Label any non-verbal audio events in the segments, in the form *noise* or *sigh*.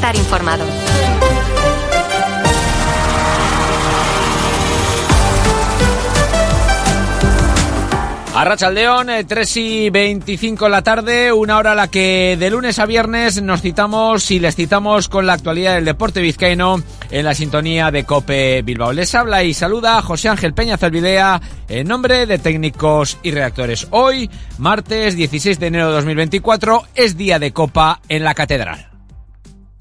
estar informado. Arrachaldeón, 3 eh, y 25 en la tarde, una hora a la que de lunes a viernes nos citamos y les citamos con la actualidad del deporte vizcaíno en la sintonía de Cope Bilbao. Les habla y saluda José Ángel Peña Zalvidea en nombre de técnicos y redactores. Hoy, martes 16 de enero de 2024, es día de Copa en la Catedral.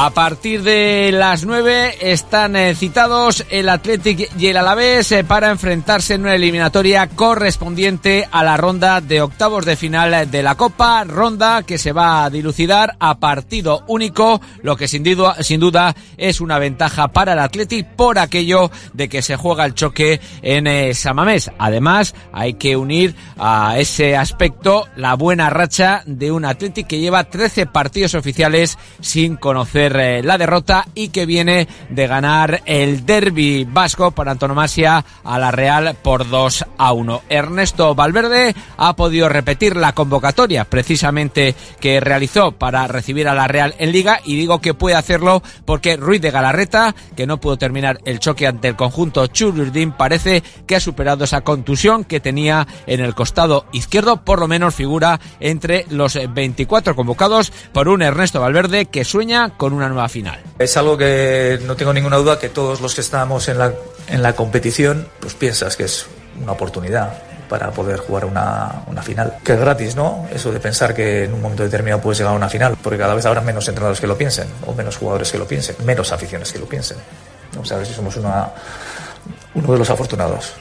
A partir de las 9 están eh, citados el Athletic y el Alavés eh, para enfrentarse en una eliminatoria correspondiente a la ronda de octavos de final de la Copa, ronda que se va a dilucidar a partido único, lo que sin duda, es una ventaja para el Athletic por aquello de que se juega el choque en eh, Samamés. Además, hay que unir a ese aspecto la buena racha de un Athletic que lleva 13 partidos oficiales sin conocer eh, la derrota y que viene de ganar el derby vasco por antonomasia a la Real por 2 a 1. Ernesto Valverde ha podido repetir la convocatoria precisamente que realizó para recibir a la Real en Liga y digo que puede hacerlo porque Ruiz de Galarreta, que no pudo terminar el choque ante el conjunto Chururdín, parece que ha superado esa contusión que tenía en el costado izquierdo, por lo menos figura entre los 24 convocados por un Ernesto Valverde que sueña con una nueva final. Es algo que no tengo ninguna duda que todos los que estamos en la, en la competición, pues piensas que es una oportunidad para poder jugar una, una, final. Que es gratis, ¿no? Eso de pensar que en un momento determinado puedes llegar a una final, porque cada vez habrá menos entrenadores que lo piensen, o menos jugadores que lo piensen, menos aficiones que lo piensen. Sea, a ver si somos una, uno de los afortunados.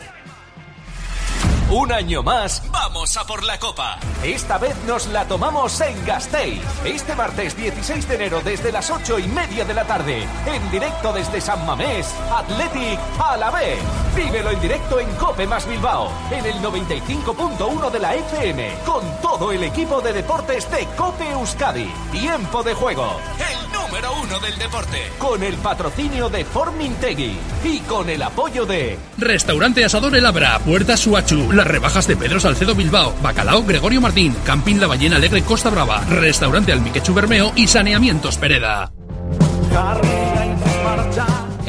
Un año más, vamos a por la copa. Esta vez nos la tomamos en Gasteiz. Este martes 16 de enero desde las 8 y media de la tarde. En directo desde San Mamés, Athletic a la vez. Vívelo en directo en Cope más Bilbao. En el 95.1 de la FM. Con todo el equipo de deportes de Cope Euskadi. Tiempo de juego. El número uno del deporte. Con el patrocinio de Formintegui. Y con el apoyo de... Restaurante Asador El Abra. Puerta Suachu. Las rebajas de Pedro Salcedo Bilbao, Bacalao Gregorio Martín, Camping La Ballena Alegre Costa Brava, Restaurante Almiquechu Bermeo y Saneamientos Pereda.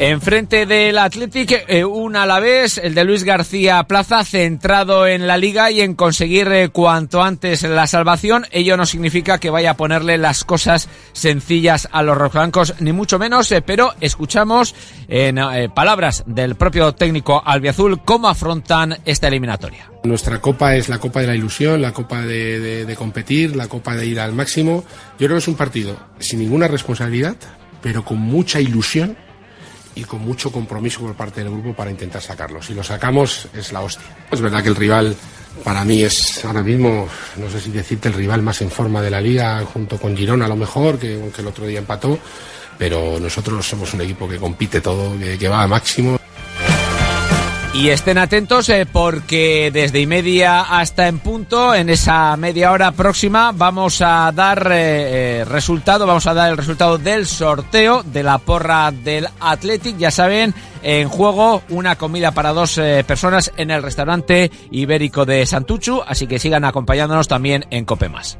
Enfrente del Athletic, eh, un Alavés, el de Luis García Plaza, centrado en la liga y en conseguir eh, cuanto antes la salvación. Ello no significa que vaya a ponerle las cosas sencillas a los rojiblancos, ni mucho menos, eh, pero escuchamos en palabras del propio técnico albiazul cómo afrontan esta eliminatoria. Nuestra copa es la copa de la ilusión, la copa de, de competir, la copa de ir al máximo. Yo creo que es un partido sin ninguna responsabilidad, pero con mucha ilusión y con mucho compromiso por parte del grupo para intentar sacarlo. Si lo sacamos es la hostia. Es verdad que el rival para mí es ahora mismo, no sé si decirte, el rival más en forma de la liga, junto con Girona a lo mejor, que aunque el otro día empató, pero nosotros somos un equipo que compite todo, que, que va a máximo. Y estén atentos eh, porque desde y media hasta en punto, en esa media hora próxima, vamos a dar eh, eh, resultado, vamos a dar el resultado del sorteo de la porra del Athletic. Ya saben, en juego una comida para dos personas en el restaurante ibérico de Santuchu, así que sigan acompañándonos también en Copemas.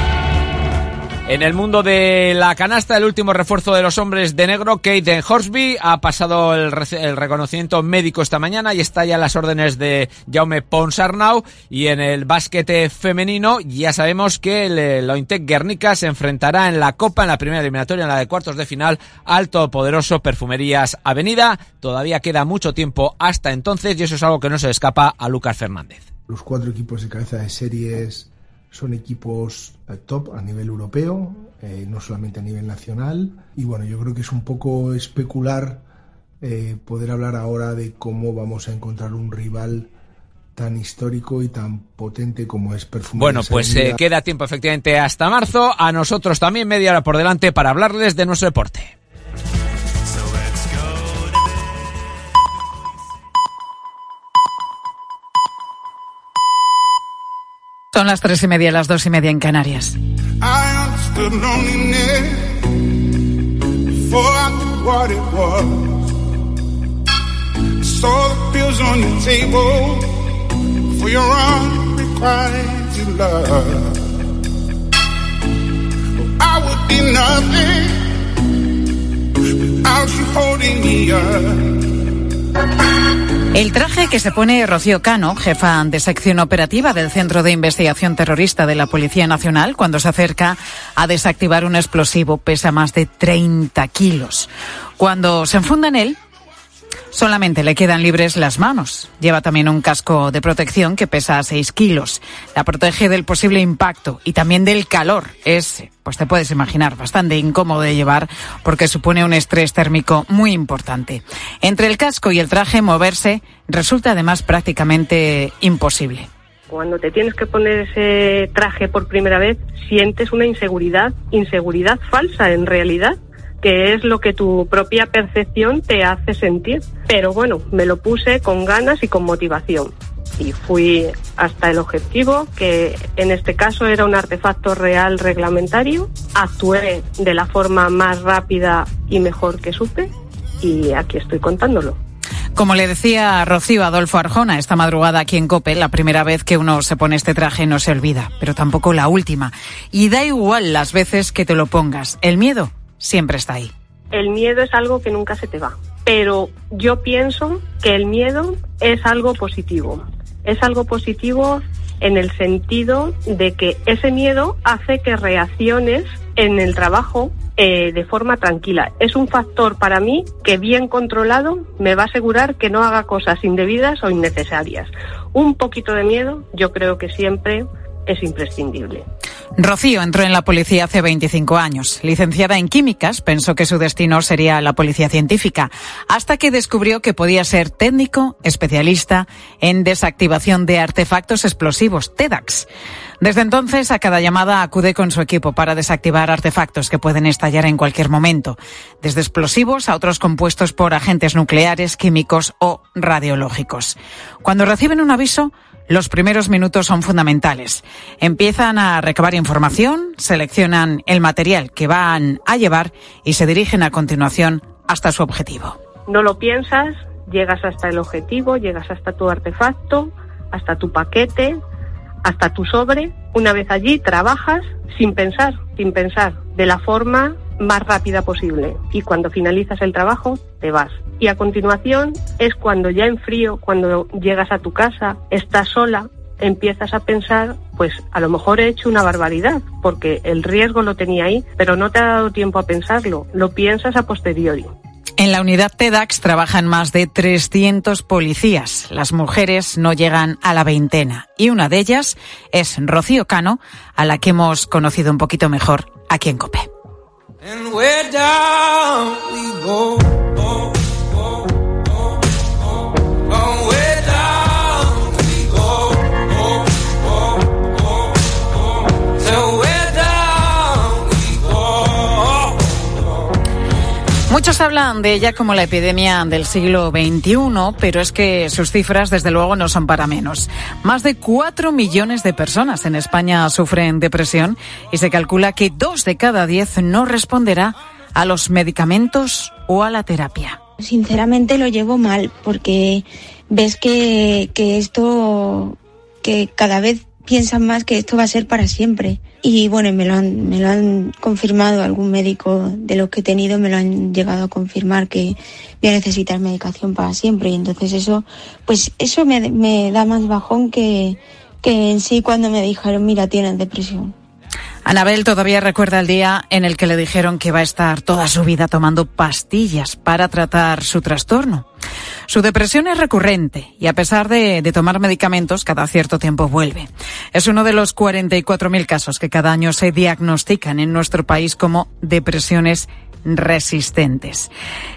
En el mundo de la canasta, el último refuerzo de los hombres de negro, Kate Horsby, ha pasado el, reconocimiento médico esta mañana y está ya en las órdenes de Jaume Ponsarnau. Y en el básquet femenino, ya sabemos que el Lointec Guernica se enfrentará en la Copa, en la primera eliminatoria, en la de cuartos de final, al todopoderoso Perfumerías Avenida. Todavía queda mucho tiempo hasta entonces y eso es algo que no se escapa a Lucas Fernández. Los cuatro equipos de cabeza de series son equipos eh, top a nivel europeo, eh, no solamente a nivel nacional. Y bueno, yo creo que es un poco especular eh, poder hablar ahora de cómo vamos a encontrar un rival tan histórico y tan potente como es Perfume. Bueno, pues queda tiempo efectivamente hasta marzo. A nosotros también media hora por delante para hablarles de nuestro deporte. Son las tres y media, las dos y media en Canarias. El traje que se pone Rocío Cano, jefa de sección operativa del Centro de Investigación Terrorista de la Policía Nacional, cuando se acerca a desactivar un explosivo, pesa más de 30 kilos. Cuando se enfunda en él, Solamente le quedan libres las manos. Lleva también un casco de protección que pesa 6 kilos. La protege del posible impacto y también del calor. Es, pues te puedes imaginar, bastante incómodo de llevar porque supone un estrés térmico muy importante. Entre el casco y el traje, moverse resulta además prácticamente imposible. Cuando te tienes que poner ese traje por primera vez, sientes una inseguridad, inseguridad falsa en realidad que es lo que tu propia percepción te hace sentir. Pero bueno, me lo puse con ganas y con motivación. Y fui hasta el objetivo, que en este caso era un artefacto real reglamentario. Actué de la forma más rápida y mejor que supe. Y aquí estoy contándolo. Como le decía Rocío Adolfo Arjona esta madrugada aquí en Cope, la primera vez que uno se pone este traje no se olvida, pero tampoco la última. Y da igual las veces que te lo pongas. El miedo siempre está ahí. El miedo es algo que nunca se te va, pero yo pienso que el miedo es algo positivo. Es algo positivo en el sentido de que ese miedo hace que reacciones en el trabajo eh, de forma tranquila. Es un factor para mí que bien controlado me va a asegurar que no haga cosas indebidas o innecesarias. Un poquito de miedo yo creo que siempre es imprescindible. Rocío entró en la policía hace 25 años. Licenciada en químicas, pensó que su destino sería la policía científica, hasta que descubrió que podía ser técnico especialista en desactivación de artefactos explosivos, TEDAX. Desde entonces, a cada llamada acude con su equipo para desactivar artefactos que pueden estallar en cualquier momento, desde explosivos a otros compuestos por agentes nucleares, químicos o radiológicos. Cuando reciben un aviso, los primeros minutos son fundamentales. Empiezan a recabar información, seleccionan el material que van a llevar y se dirigen a continuación hasta su objetivo. No lo piensas, llegas hasta el objetivo, llegas hasta tu artefacto, hasta tu paquete, hasta tu sobre. Una vez allí trabajas sin pensar, sin pensar, de la forma más rápida posible. Y cuando finalizas el trabajo, te vas. Y a continuación es cuando ya en frío, cuando llegas a tu casa, estás sola, empiezas a pensar, pues a lo mejor he hecho una barbaridad, porque el riesgo lo tenía ahí, pero no te ha dado tiempo a pensarlo, lo piensas a posteriori. En la unidad TEDAX trabajan más de 300 policías. Las mujeres no llegan a la veintena y una de ellas es Rocío Cano, a la que hemos conocido un poquito mejor aquí en COPE. And where down we go. Oh. Muchos hablan de ella como la epidemia del siglo XXI, pero es que sus cifras desde luego no son para menos. Más de cuatro millones de personas en España sufren depresión y se calcula que dos de cada diez no responderá a los medicamentos o a la terapia. Sinceramente lo llevo mal porque ves que, que esto, que cada vez piensan más que esto va a ser para siempre. Y bueno, me lo han, me lo han confirmado algún médico de los que he tenido, me lo han llegado a confirmar que voy a necesitar medicación para siempre. Y entonces eso, pues eso me, me da más bajón que, que en sí cuando me dijeron, mira, tienes depresión. Anabel todavía recuerda el día en el que le dijeron que va a estar toda su vida tomando pastillas para tratar su trastorno. Su depresión es recurrente y a pesar de, tomar medicamentos, cada cierto tiempo vuelve. Es uno de los 44.000 casos que cada año se diagnostican en nuestro país como depresiones resistentes.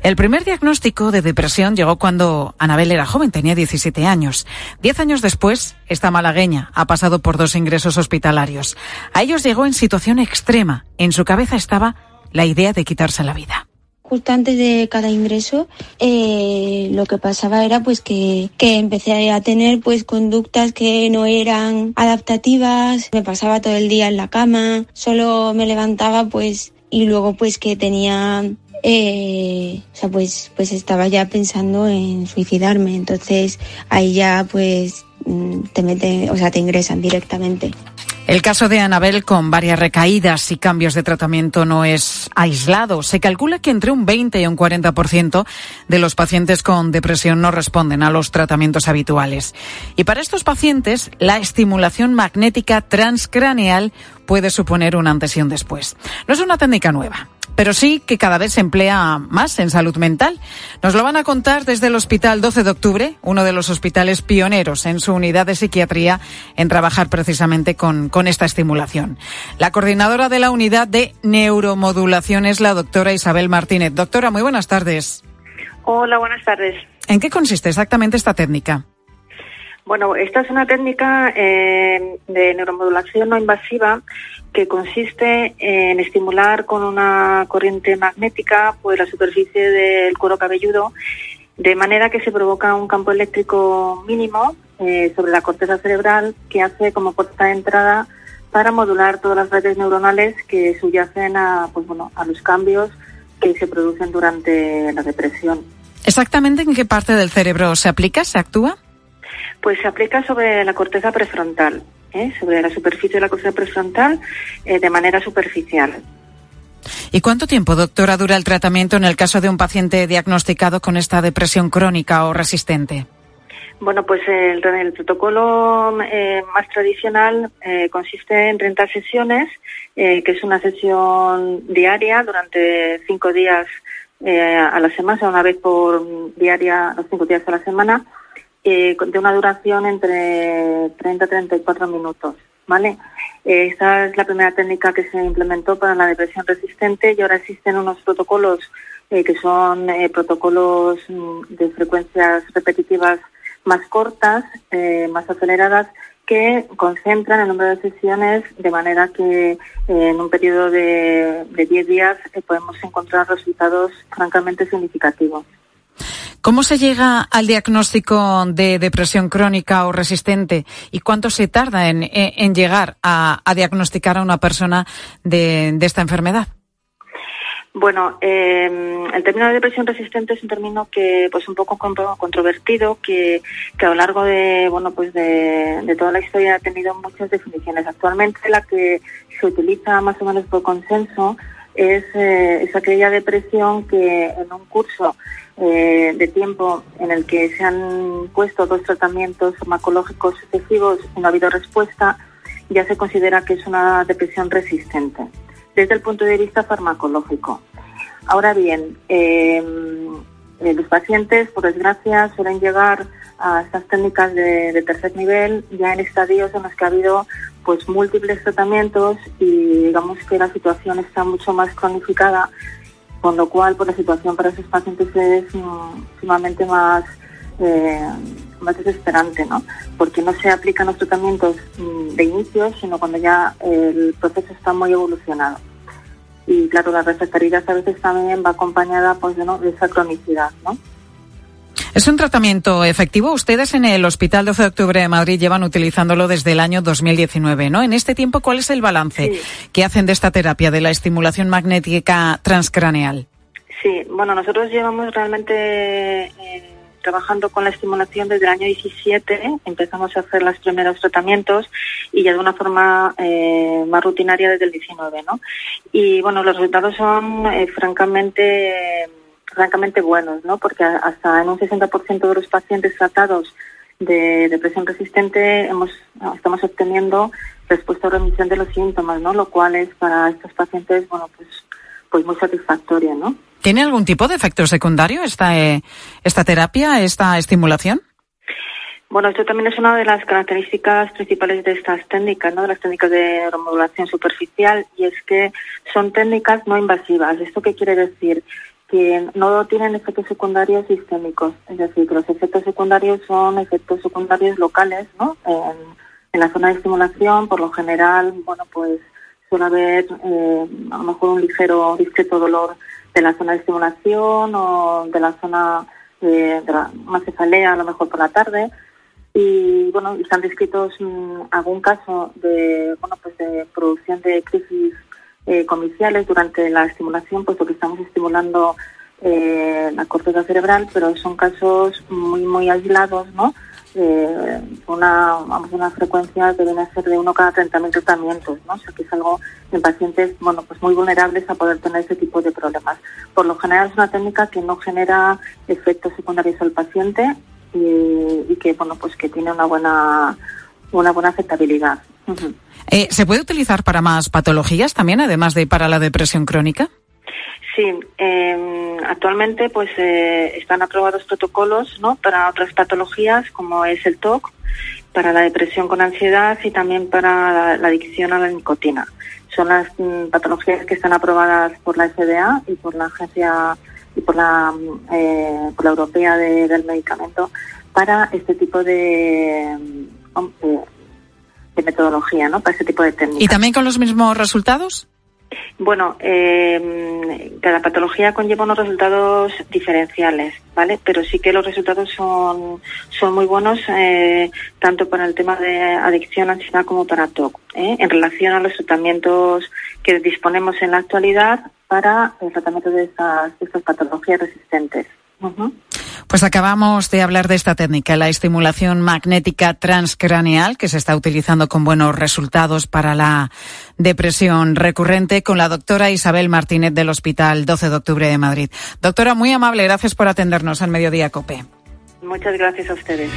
El primer diagnóstico de depresión llegó cuando Anabel era joven, tenía 17 años. Diez años después, esta malagueña ha pasado por dos ingresos hospitalarios. A ellos llegó en situación extrema. En su cabeza estaba la idea de quitarse la vida justo antes de cada ingreso, eh, lo que pasaba era pues que, que empecé a tener pues conductas que no eran adaptativas, me pasaba todo el día en la cama, solo me levantaba pues y luego pues que tenía eh, o sea, pues, pues estaba ya pensando en suicidarme. Entonces ahí ya pues mm, te meten, o sea, te ingresan directamente. El caso de Anabel con varias recaídas y cambios de tratamiento no es aislado. Se calcula que entre un 20 y un 40% de los pacientes con depresión no responden a los tratamientos habituales. Y para estos pacientes, la estimulación magnética transcraneal puede suponer un antes y un después. No es una técnica nueva pero sí que cada vez se emplea más en salud mental. Nos lo van a contar desde el Hospital 12 de Octubre, uno de los hospitales pioneros en su unidad de psiquiatría en trabajar precisamente con, con esta estimulación. La coordinadora de la unidad de neuromodulación es la doctora Isabel Martínez. Doctora, muy buenas tardes. Hola, buenas tardes. ¿En qué consiste exactamente esta técnica? Bueno, esta es una técnica eh, de neuromodulación no invasiva que consiste en estimular con una corriente magnética pues, la superficie del cuero cabelludo de manera que se provoca un campo eléctrico mínimo eh, sobre la corteza cerebral que hace como puerta de entrada para modular todas las redes neuronales que subyacen a, pues, bueno, a los cambios que se producen durante la depresión. ¿Exactamente en qué parte del cerebro se aplica, se actúa? Pues se aplica sobre la corteza prefrontal. ¿eh? sobre la superficie de la corteza prefrontal eh, de manera superficial. ¿Y cuánto tiempo, doctora, dura el tratamiento en el caso de un paciente diagnosticado con esta depresión crónica o resistente? Bueno, pues el, protocolo eh, más tradicional consiste en 30 sesiones, que es una sesión diaria durante cinco días a la semana, una vez por diaria, los cinco días a la semana, eh, de una duración entre 30 y 34 minutos. ¿vale? Eh, esta es la primera técnica que se implementó para la depresión resistente y ahora existen unos protocolos eh, que son eh, protocolos mm, de frecuencias repetitivas más cortas, más aceleradas, que concentran el número de sesiones de manera que en un periodo de, de 10 días podemos encontrar resultados francamente significativos. ¿Cómo se llega al diagnóstico de depresión crónica o resistente y cuánto se tarda en, llegar a, diagnosticar a una persona de, esta enfermedad? Bueno, em, el término de depresión resistente es un término que, pues, un poco controvertido, que, a lo largo de, bueno, pues, de, toda la historia ha tenido muchas definiciones. Actualmente la que se utiliza más o menos por consenso es, eh, es aquella depresión que en un curso eh, de tiempo en el que se han puesto dos tratamientos farmacológicos sucesivos y no ha habido respuesta, ya se considera que es una depresión resistente desde el punto de vista farmacológico. Ahora bien, em, eh, los pacientes, por desgracia, suelen llegar a estas técnicas de, de, tercer nivel ya en estadios en los que ha habido pues múltiples tratamientos y digamos que la situación está mucho más cronificada con lo cual pues, la situación para esos pacientes es mm, sumamente más, eh, más desesperante, ¿no? porque no se aplican los tratamientos mm, de inicio, sino cuando ya el proceso está muy evolucionado. Y claro, la refractariedad a veces también va acompañada pues, ¿no? de esa cronicidad. ¿no? ¿Es un tratamiento efectivo? Ustedes en el Hospital 12 de Octubre de Madrid llevan utilizándolo desde el año 2019, ¿no? En este tiempo, ¿cuál es el balance que hacen de esta terapia, de la estimulación magnética transcraneal? Sí, bueno, nosotros llevamos realmente eh, trabajando con la estimulación desde el año 17. Empezamos a hacer los primeros tratamientos y ya de una forma eh, más rutinaria desde el 19, ¿no? Y bueno, los resultados son eh, francamente francamente buenos, ¿no? Porque hasta en un 60% de los pacientes tratados de depresión resistente hemos, estamos obteniendo respuesta o remisión de los síntomas, ¿no? Lo cual es para estos pacientes, bueno, pues, pues muy satisfactoria, ¿no? ¿Tiene algún tipo de efecto secundario esta, eh, esta terapia, esta estimulación? Bueno, esto también es una de las características principales de estas técnicas, ¿no? de las técnicas de neuromodulación superficial, y es que son técnicas no invasivas. ¿Esto qué quiere decir? Que no tienen efectos secundarios sistémicos, es decir, que los efectos secundarios son efectos secundarios locales, ¿no? En, la zona de estimulación, por lo general, bueno, pues suele haber eh, a lo mejor un ligero discreto dolor de la zona de estimulación o de la zona de, de la, una cefalea, a lo mejor por la tarde. Y bueno, están descritos mm, algún caso de, bueno, pues de producción de crisis eh, comiciales durante la estimulación, puesto que estamos estimulando eh, la corteza cerebral, pero son casos muy, muy aislados, ¿no? Eh, una, vamos, una frecuencia que ser de uno cada 30.000 tratamientos, ¿no? O es algo en pacientes, bueno, pues muy vulnerables a poder tener ese tipo de problemas. Por lo general es una técnica que no genera efectos secundarios al paciente y, y que, bueno, pues que tiene una buena, una buena aceptabilidad. Eh, ¿Se puede utilizar para más patologías también, además de para la depresión crónica? Sí, eh, actualmente pues eh, están aprobados protocolos ¿no? para otras patologías como es el TOC, para la depresión con ansiedad y también para la, adicción a la nicotina. Son las mm, patologías que están aprobadas por la FDA y por la agencia y por la, mm, eh, por la europea de- del medicamento para este tipo de, mm, de, metodología, ¿no? Para este tipo de técnicas. ¿Y también con los mismos resultados? Bueno, eh, cada patología conlleva unos resultados diferenciales, ¿vale? Pero sí que los resultados son, son muy buenos eh, tanto para el tema de adicción, ansiedad como para TOC, ¿eh? en relación a los tratamientos que disponemos en la actualidad para el tratamiento de estas, de estas patologías resistentes. Pues acabamos de hablar de esta técnica, la estimulación magnética transcraneal, que se está utilizando con buenos resultados para la depresión recurrente, con la doctora Isabel Martínez del Hospital 12 de Octubre de Madrid. Doctora, muy amable, gracias por atendernos al Mediodía Cope. Muchas gracias a ustedes.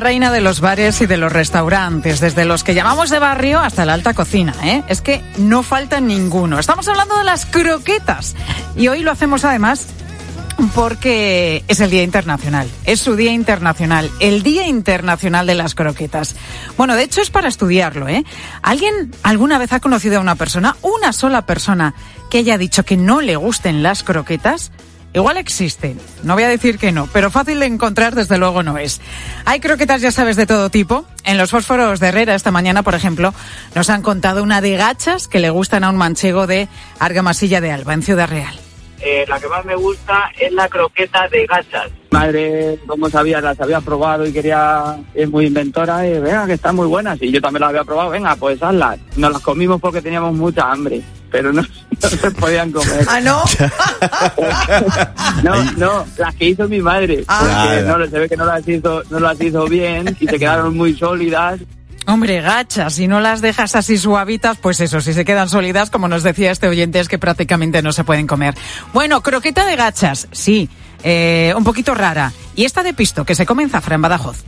Reina de los bares y de los restaurantes, desde los que llamamos de barrio hasta la alta cocina, ¿eh? Es que no falta ninguno. Estamos hablando de las croquetas y hoy lo hacemos además porque es el Día Internacional, es su Día Internacional, el Día Internacional de las Croquetas. Bueno, de hecho es para estudiarlo, ¿eh? ¿Alguien alguna vez ha conocido a una persona, una sola persona, que haya dicho que no le gusten las croquetas? Igual existen, no voy a decir que no, pero fácil de encontrar desde luego no es. Hay croquetas, ya sabes, de todo tipo. En los fósforos de Herrera esta mañana, por ejemplo, nos han contado una de gachas que le gustan a un manchego de Argamasilla de Alba, en Ciudad Real. Eh, la que más me gusta es la croqueta de gachas. Madre, como sabía, las había probado y quería, es muy inventora, y venga, que están muy buenas. Y yo también las había probado, venga, pues hazlas. Nos las comimos porque teníamos mucha hambre, pero no, *laughs* no se podían comer. ¿Ah, no? *laughs* No, no, las que hizo mi madre. Ah. Porque Claro. no, se ve que no las hizo, no las hizo bien y se quedaron muy sólidas. Hombre, gachas, si no las dejas así suavitas, pues eso, si se quedan sólidas, como nos decía este oyente, es que prácticamente no se pueden comer. Bueno, croqueta de gachas, sí, eh, un poquito rara. Y esta de pisto, que se come en Zafra, en Badajoz.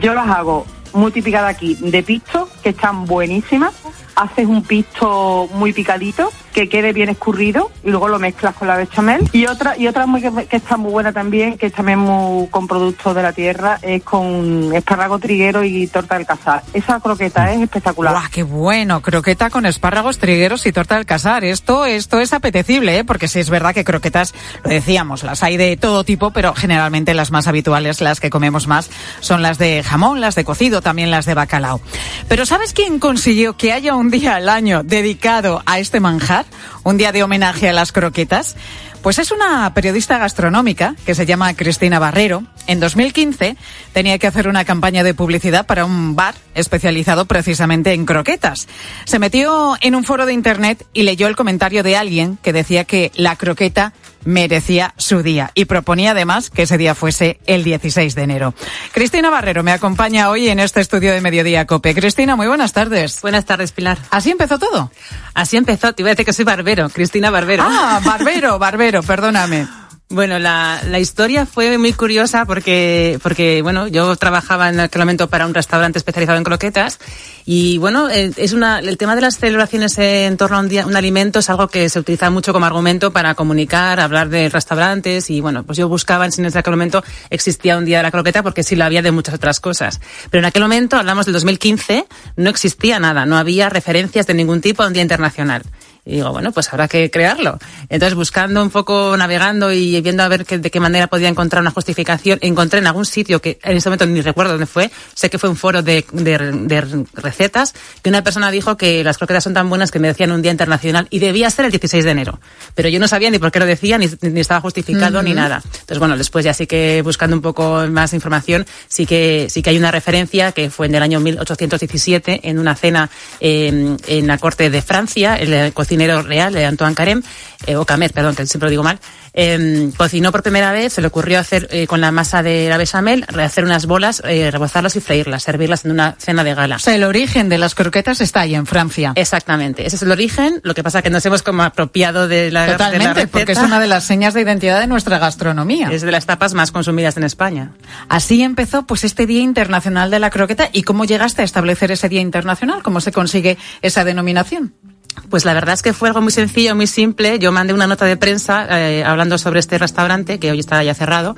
Yo las hago muy típicas de aquí, de pisto, que están buenísimas. Haces un pisto muy picadito, que quede bien escurrido, y luego lo mezclas con la bechamel. Y otra, y otra muy, que, está muy buena también, que es también muy, con productos de la tierra, es con espárrago triguero y torta del cazar. Esa croqueta es espectacular. ¡Guau, qué bueno! Croqueta con espárragos, trigueros y torta del casar. Esto, esto es apetecible, ¿eh? Porque sí es verdad que croquetas, lo decíamos, las hay de todo tipo, pero generalmente las más habituales, las que comemos más, son las de jamón, las de cocido, también las de bacalao. Pero ¿sabes quién consiguió que haya un día al año dedicado a este manjar? Un día de homenaje a las croquetas. Pues es una periodista gastronómica que se llama Cristina Barrero. En 2015 tenía que hacer una campaña de publicidad para un bar especializado precisamente en croquetas. Se metió en un foro de internet y leyó el comentario de alguien que decía que la croqueta merecía su día y proponía además que ese día fuese el 16 de enero. Cristina Barrero me acompaña hoy en este estudio de Mediodía Cope. Cristina, muy buenas tardes. Buenas tardes, Pilar. ¿Así empezó todo? Así empezó. Te iba a decir que soy barbero, Cristina Barbero. Ah, barbero, barbero, perdóname. Bueno, la, la historia fue muy curiosa porque, porque, bueno, yo trabajaba en aquel momento para un restaurante especializado en croquetas y, bueno, eh, es una, el tema de las celebraciones en torno a un, día, un alimento es algo que se utiliza mucho como argumento para comunicar, hablar de restaurantes y, bueno, pues yo buscaba en en aquel momento existía un día de la croqueta porque sí lo había de muchas otras cosas. Pero en aquel momento, hablamos del 2015, no existía nada, no había referencias de ningún tipo a un día internacional. Y digo, bueno, pues habrá que crearlo. Entonces, buscando un poco, navegando y viendo a ver que, de qué manera podía encontrar una justificación, encontré en algún sitio que en ese momento ni recuerdo dónde fue, sé que fue un foro de, de, de recetas, que una persona dijo que las croquetas son tan buenas que merecían un día internacional y debía ser el 16 de enero. Pero yo no sabía ni por qué lo decía, ni, ni estaba justificado, ni nada. Entonces, bueno, después ya sí que buscando un poco más información, sí que, sí que hay una referencia que fue en el año 1817 en una cena eh, en la corte de Francia, el cocinero real, eh, Antoine Carême, eh, o Camet, perdón, que siempre lo digo mal, eh, cocinó por primera vez, se le ocurrió hacer eh, con la masa de la bechamel, hacer unas bolas, eh, rebozarlas y freírlas, servirlas en una cena de gala. O sea, el origen de las croquetas está ahí en Francia. Exactamente, ese es el origen, lo que pasa que nos hemos como apropiado de la, de la Totalmente, porque es una de las señas de identidad de nuestra gastronomía. Es de las tapas más consumidas en España. Así empezó pues este Día Internacional de la Croqueta y cómo llegaste a establecer ese Día Internacional, cómo se consigue esa denominación. Pues la verdad es que fue algo muy sencillo, muy simple. Yo mandé una nota de prensa eh, hablando sobre este restaurante, que hoy está ya cerrado.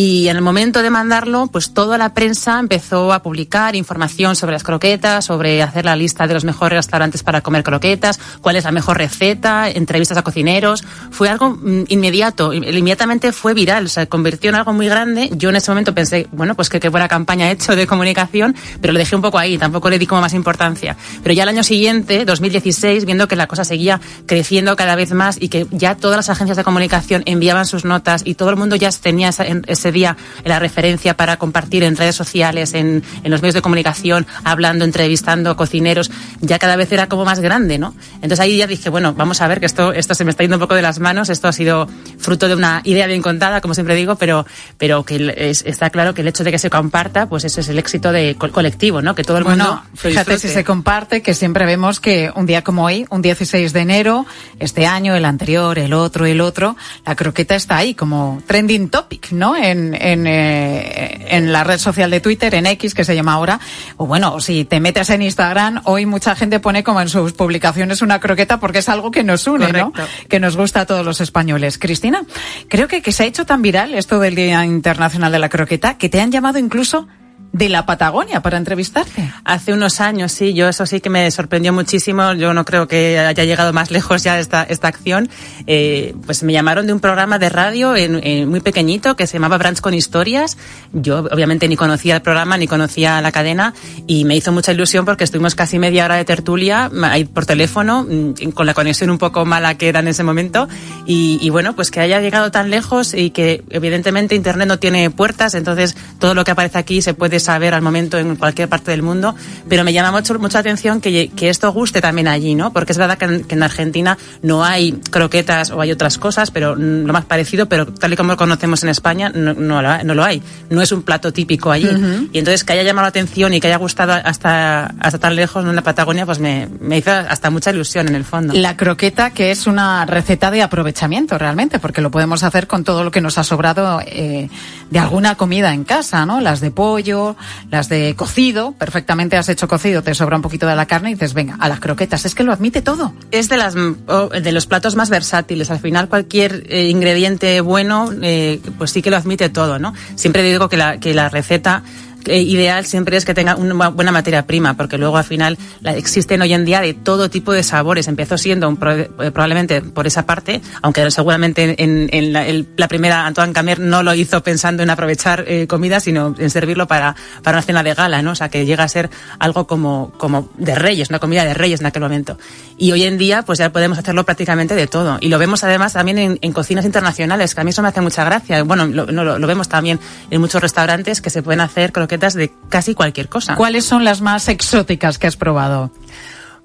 Y en el momento de mandarlo, pues toda la prensa empezó a publicar información sobre las croquetas, sobre hacer la lista de los mejores restaurantes para comer croquetas, cuál es la mejor receta, entrevistas a cocineros. Fue algo mm, inmediato, in- inmediatamente fue viral, se convirtió en algo muy grande. Yo en ese momento pensé, bueno, pues qué buena campaña he hecho de comunicación, pero lo dejé un poco ahí, tampoco le di como más importancia. Pero ya el año siguiente, 2016, viendo que la cosa seguía creciendo cada vez más y que ya todas las agencias de comunicación enviaban sus notas y todo el mundo ya tenía ese día la referencia para compartir en redes sociales, en, en los medios de comunicación, hablando, entrevistando cocineros, ya cada vez era como más grande, ¿no? Entonces ahí ya dije, bueno, vamos a ver que esto, esto se me está yendo un poco de las manos, esto ha sido fruto de una idea bien contada, como siempre digo, pero, pero que es- está claro que el hecho de que se comparta, pues ese es el éxito de co- colectivo, ¿no? Que todo el Bueno, mundo fíjate si se comparte que siempre vemos que un día como hoy, un 16 de enero, este año, el anterior, el otro, el otro, la croqueta está ahí como trending topic, ¿no? En, en, eh, en la red social de Twitter, en X, que se llama ahora. O bueno, si te metes en Instagram, hoy mucha gente pone como en sus publicaciones una croqueta porque es algo que nos une, ¿no? Que nos gusta a todos los españoles. Cristina, creo que, que se ha hecho tan viral esto del Día Internacional de la Croqueta que te han llamado incluso de la Patagonia para entrevistarte. Hace unos años, sí, yo eso sí que me sorprendió muchísimo. Yo no creo que haya llegado más lejos ya esta, esta acción. Eh, pues me llamaron de un programa de radio en, en muy pequeñito que se llamaba Branch con Historias. Yo obviamente ni conocía el programa ni conocía la cadena y me hizo mucha ilusión porque estuvimos casi media hora de tertulia mm, ahí por teléfono mm, con la conexión un poco mala que era en ese momento y, y bueno, pues que haya llegado tan lejos y que evidentemente Internet no tiene puertas, entonces todo lo que aparece aquí se puede saber al momento en cualquier parte del mundo, pero me llama mucho, mucha atención que, que esto guste también allí, ¿no? Porque es verdad que en, que en Argentina no hay croquetas o hay otras cosas, pero lo más parecido, pero tal y como lo conocemos en España, no, no, lo, no lo hay. No es un plato típico allí. Ujú. Y entonces que haya llamado la atención y que haya gustado hasta, hasta tan lejos en la Patagonia, pues me, me hizo hasta mucha ilusión en el fondo. La croqueta, que es una receta de aprovechamiento realmente, porque lo podemos hacer con todo lo que nos ha sobrado eh, de alguna comida en casa, ¿no? Las de pollo, las de cocido, perfectamente has hecho cocido, te sobra un poquito de la carne y dices, venga, a las croquetas, es que lo admite todo. Es de las de los platos más versátiles. Al final cualquier eh, ingrediente bueno, eh, pues sí que lo admite todo, ¿no? Siempre digo que la que la receta ideal siempre es que tenga una buena materia prima, porque luego al final existen hoy en día de todo tipo de sabores. Empezó siendo un eh, probablemente por esa parte, aunque seguramente en, la, primera Antoine Camer no lo hizo pensando en aprovechar eh, comida, sino en servirlo para, para una cena de gala, ¿no? O sea, que llega a ser algo como, como de reyes, una comida de reyes en aquel momento. Y hoy en día, pues ya podemos hacerlo prácticamente de todo. Y lo vemos además también en, cocinas internacionales, que a mí eso me hace mucha gracia. Bueno, lo, lo, lo vemos también en muchos restaurantes que se pueden hacer de casi cualquier cosa. ¿Cuáles son las más exóticas que has probado?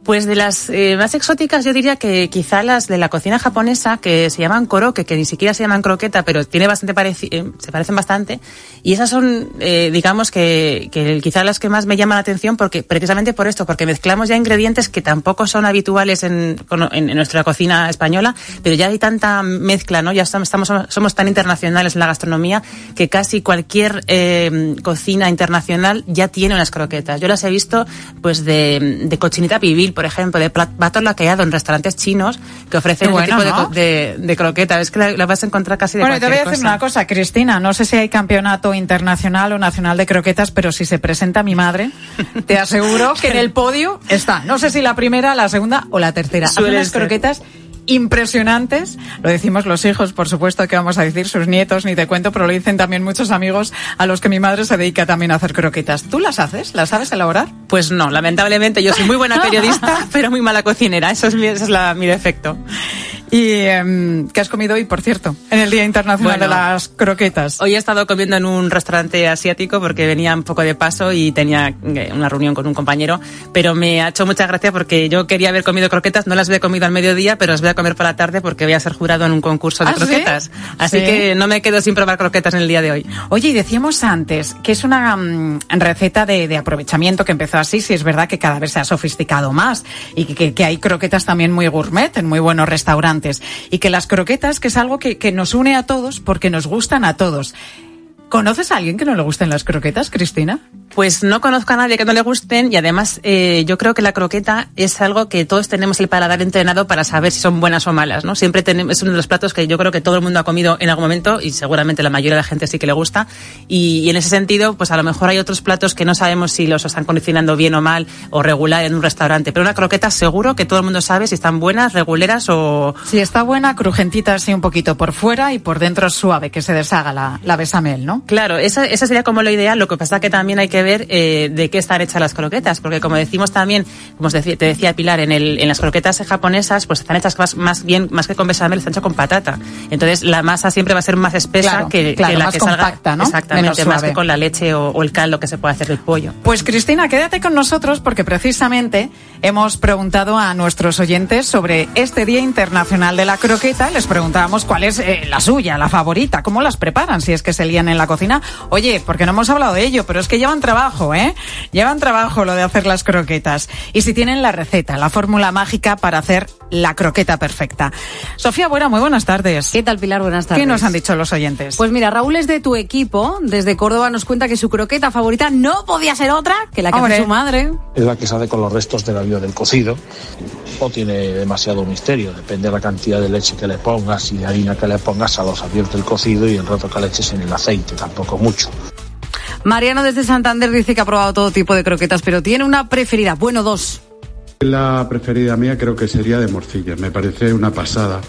Pues de las eh, más exóticas yo diría que quizá las de la cocina japonesa que se llaman koroke, que ni siquiera se llaman croqueta, pero tiene bastante pareci- eh, se parecen bastante. Y esas son, eh, digamos que, que quizá las que más me llaman la atención porque precisamente por esto, porque mezclamos ya ingredientes que tampoco son habituales en, en- nuestra cocina española, pero ya hay tanta mezcla, ¿no? Ya estamos, somos tan internacionales en la gastronomía que casi cualquier cocina internacional ya tiene unas croquetas. Yo las he visto pues de, de cochinita pibil, por ejemplo, de plat- plato laqueado en restaurantes chinos que ofrecen ese bueno, tipo de de, de croqueta. Es que la, la vas a encontrar casi de Bueno, te voy a decir cosa. una cosa, Cristina. No sé si hay campeonato internacional o nacional de croquetas, pero si se presenta mi madre, te aseguro que en el podio está. No sé si la primera, la segunda o la tercera. Hace unas ser. Impresionantes. Lo decimos los hijos, por supuesto, que vamos a decir sus nietos, ni te cuento, pero lo dicen también muchos amigos a los que mi madre se dedica también a hacer croquetas. ¿Tú las haces? ¿Las sabes elaborar? Pues no, lamentablemente yo soy muy buena *laughs* periodista, pero muy mala cocinera. Eso es mi, ese es la- mi defecto. ¿Y em, qué has comido hoy, por cierto, en el Día Internacional Bueno. de las Croquetas? Hoy he estado comiendo en un restaurante asiático porque venía un poco de paso y tenía eh, una reunión con un compañero, pero me ha hecho mucha gracia porque yo quería haber comido croquetas, no las había comido al mediodía, pero las voy a comer para la tarde porque voy a ser jurado en un concurso de ¿Ah, sí? croquetas. Así Sí. que no me quedo sin probar croquetas en el día de hoy. Oye, y decíamos antes que es una mm, receta de, de aprovechamiento que empezó así, si es verdad que cada vez se ha sofisticado más y que, que- que hay croquetas también muy gourmet en muy buenos restaurantes y que las croquetas que es algo que, nos une a todos porque nos gustan a todos. ¿Conoces a alguien que no le gusten las croquetas, Cristina? Pues no conozco a nadie que no le gusten y además eh, yo creo que la croqueta es algo que todos tenemos el paladar entrenado para saber si son buenas o malas, ¿no? Siempre tenemos, es uno de los platos que yo creo que todo el mundo ha comido en algún momento y seguramente la mayoría de la gente sí que le gusta y, y en ese sentido pues a lo mejor hay otros platos que no sabemos si los están cocinando bien o mal o regular en un restaurante, pero una croqueta seguro que todo el mundo sabe si están buenas, reguleras o... Si está buena, crujentita así un poquito por fuera y por dentro suave, que se deshaga la, la besamel, ¿no? Claro, esa, esa sería como lo ideal. Lo que pasa que también hay que ver eh, de qué están hechas las croquetas, porque como decimos también, como te decía Pilar, en, el, en las croquetas japonesas, pues están hechas más, más bien, más que con bechamel, están hechas con patata. Entonces la masa siempre va a ser más espesa Claro, que, claro, que la más que compacta, salga. ¿no? Exactamente, más que con la leche o, o el caldo que se puede hacer del pollo. Pues Cristina, quédate con nosotros porque precisamente hemos preguntado a nuestros oyentes sobre este Día Internacional de la Croqueta. Les preguntábamos cuál es eh, la suya, la favorita, cómo las preparan, si es que se lían en la cocina. Oye, porque no hemos hablado de ello, pero es que llevan trabajo, ¿eh? Llevan trabajo lo de hacer las croquetas. Y si tienen la receta, la fórmula mágica para hacer la croqueta perfecta. Sofía Buena, muy buenas tardes. ¿Qué tal, Pilar? Buenas tardes. ¿Qué nos han dicho los oyentes? Pues mira, Raúl es de tu equipo. Desde Córdoba nos cuenta que su croqueta favorita no podía ser otra que la que Hombre. hace su madre. Es la que se hace con los restos del avión del cocido. No tiene demasiado misterio, depende de la cantidad de leche que le pongas y de harina que le pongas a los abiertos del cocido y el rato que le eches en el aceite, tampoco mucho. Mariano desde Santander dice que ha probado todo tipo de croquetas, pero tiene una preferida. Bueno, dos. La preferida mía creo que sería de morcilla, me parece una pasada.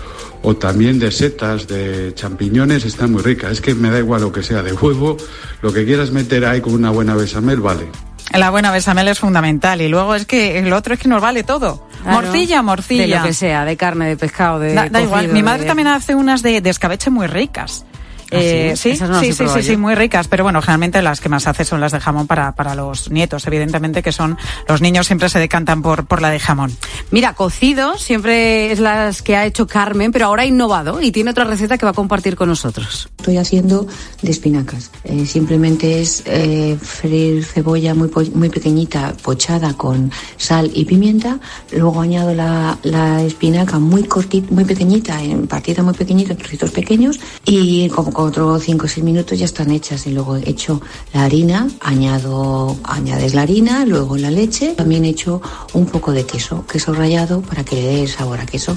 O también de setas, de champiñones, está muy rica. Es que me da igual lo que sea, de huevo, lo que quieras meter ahí con una buena besamel, vale. La buena besamel es fundamental y luego es que el otro es que nos vale todo. Claro. Morcilla, morcilla. De lo que sea, de carne, de pescado, de. Da, da igual. Mi madre de- también hace unas de, de escabeche muy ricas. ¿Ah, sí? Eh, sí, no sí, sí, sí, sí, muy ricas, pero bueno, generalmente las que más hace son las de jamón para, para los nietos, evidentemente que son, los niños siempre se decantan por, por la de jamón. Mira, cocido siempre es las que ha hecho Carmen, pero ahora ha innovado y tiene otra receta que va a compartir con nosotros. Estoy haciendo de espinacas. Eh, simplemente es eh, freír cebolla muy, muy pequeñita, pochada con sal y pimienta. Luego añado la, la espinaca muy cortita, muy pequeñita, en partida muy pequeñita, en trocitos pequeños. Y como otros 5 o 6 minutos ya están hechas. Y luego echo la harina, añado, añades la harina, luego la leche. También echo un poco de queso, queso rallado para que le dé sabor a queso.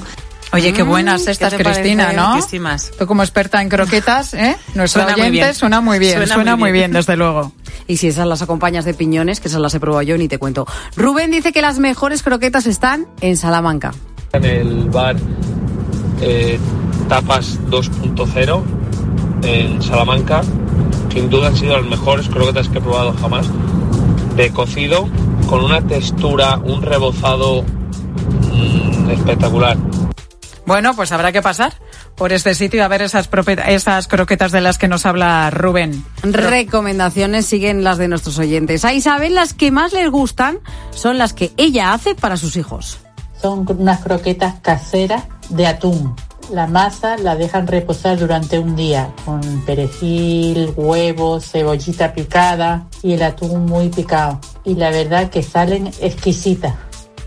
Oye, qué Mm, buenas ¿qué estas, Cristina, parece? ¿no? Riquísimas. Tú como experta en croquetas, ¿eh? *laughs* Nuestro Suena muy bien. suena muy bien, suena, Suena muy, muy bien. bien. desde luego. Y si esas las acompañas de piñones, que esas las he probado yo, ni te cuento. Rubén dice que las mejores croquetas están en Salamanca. En el bar eh, Tapas 2.0 en Salamanca, sin duda han sido las mejores croquetas que he probado jamás. De cocido, con una textura, un rebozado mm, espectacular. Bueno, pues habrá que pasar por este sitio a ver esas, esas croquetas de las que nos habla Rubén. Recomendaciones siguen las de nuestros oyentes. A Isabel las que más les gustan son las que ella hace para sus hijos. Son unas croquetas caseras de atún. La masa la dejan reposar durante un día con perejil, huevos, cebollita picada y el atún muy picado. Y la verdad que salen exquisitas.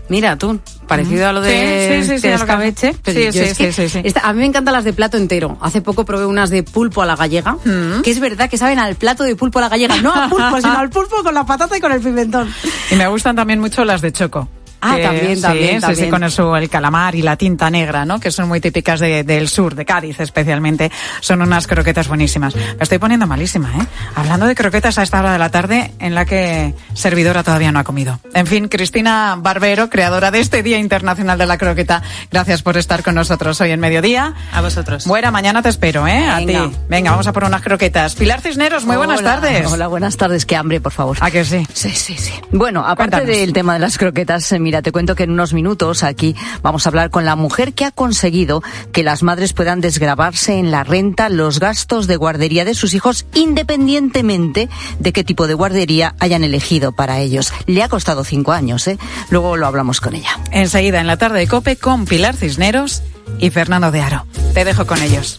Mira, atún, parecido a lo de, Sí, sí, sí, sí, de escabeche. Sí, sí, sí, sí. esta- a mí me encantan las de plato entero. Hace poco probé unas de pulpo a la gallega, Mm. que es verdad que saben al plato de pulpo a la gallega. No a pulpo, sino al pulpo con la patata y con el pimentón. Y me gustan también mucho las de choco. Ah, también, sí, también, sí, sí, también. con eso, el calamar y la tinta negra, ¿no? Que son muy típicas de- del sur, de Cádiz especialmente. Son unas croquetas buenísimas. Me estoy poniendo malísima, ¿eh? Hablando de croquetas a esta hora de la tarde en la que servidora todavía no ha comido. En fin, Cristina Barbero, creadora de este Día Internacional de la Croqueta, gracias por estar con nosotros hoy en mediodía. A vosotros. Buena, mañana te espero, ¿eh? A Venga. ti. Venga, vamos a por unas croquetas. Pilar Cisneros, muy buenas Hola, tardes. Hola, buenas tardes. Qué hambre, por favor. ¿A que sí? Sí, sí, sí. Bueno, aparte Cuéntanos. del tema de las croquetas, eh, mira, te cuento que en unos minutos aquí vamos a hablar con la mujer que ha conseguido que las madres puedan desgravarse en la renta los gastos de guardería de sus hijos independientemente de qué tipo de guardería hayan elegido para ellos. Le ha costado cinco años, ¿eh? Luego lo hablamos con ella. Enseguida en la tarde de Cope con Pilar Cisneros y Fernando de Aro. Te dejo con ellos.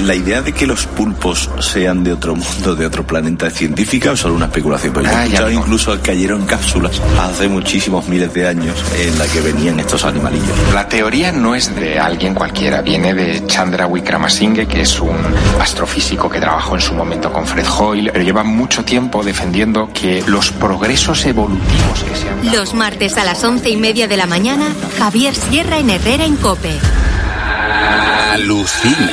La idea de que los pulpos sean de otro mundo, de otro planeta, es científica o solo una especulación? Porque he escuchado incluso que cayeron cápsulas hace muchísimos miles de años en la que venían estos animalillos. La teoría no es de alguien cualquiera, viene de Chandra Wickramasinghe, que es un astrofísico que trabajó en su momento con Fred Hoyle, pero lleva mucho tiempo defendiendo que los progresos evolutivos que se han Los martes a las once y media de la mañana, Javier Sierra en Herrera en Cope. Alucina.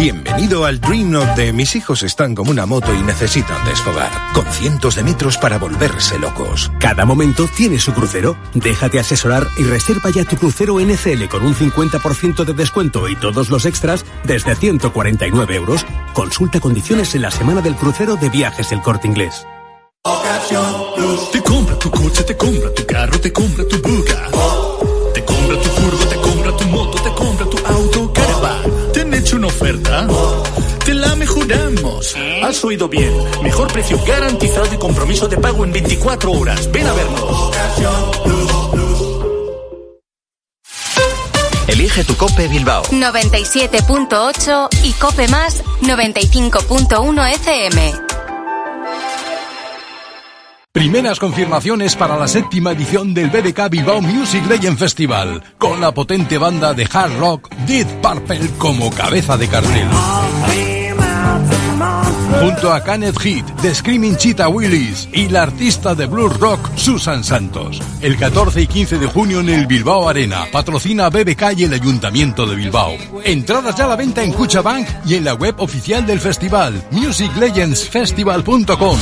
Bienvenido al Dream Note de mis hijos están como una moto y necesitan desfogar, con cientos de metros para volverse locos. Cada momento tiene su crucero. Déjate asesorar y reserva ya tu crucero NCL con un 50% de descuento y todos los extras desde 149 euros. Consulta condiciones en la semana del crucero de viajes El Corte Inglés. Te compra tu coche, te compra tu carro, te compra tu buga. Te compra tu furgo, te compra tu moto, te compra tu auto, caravan. ¿Te han hecho una oferta? Te la mejoramos. Has oído bien. Mejor precio garantizado y compromiso de pago en 24 horas. Ven a vernos. Elige tu Cope Bilbao. 97.8 y Cope Más 95.1 FM. Primeras confirmaciones para la séptima edición del BBK Bilbao Music Legend Festival, con la potente banda de hard rock Deep Purple como cabeza de cartel. Junto a Kenneth Heat, The Screaming Cheetah Willis y la artista de blues rock Susan Santos. El 14 y 15 de junio en el Bilbao Arena. Patrocina BBK y el Ayuntamiento de Bilbao. Entradas ya a la venta en Cuchabank y en la web oficial del festival, musiclegendsfestival.com.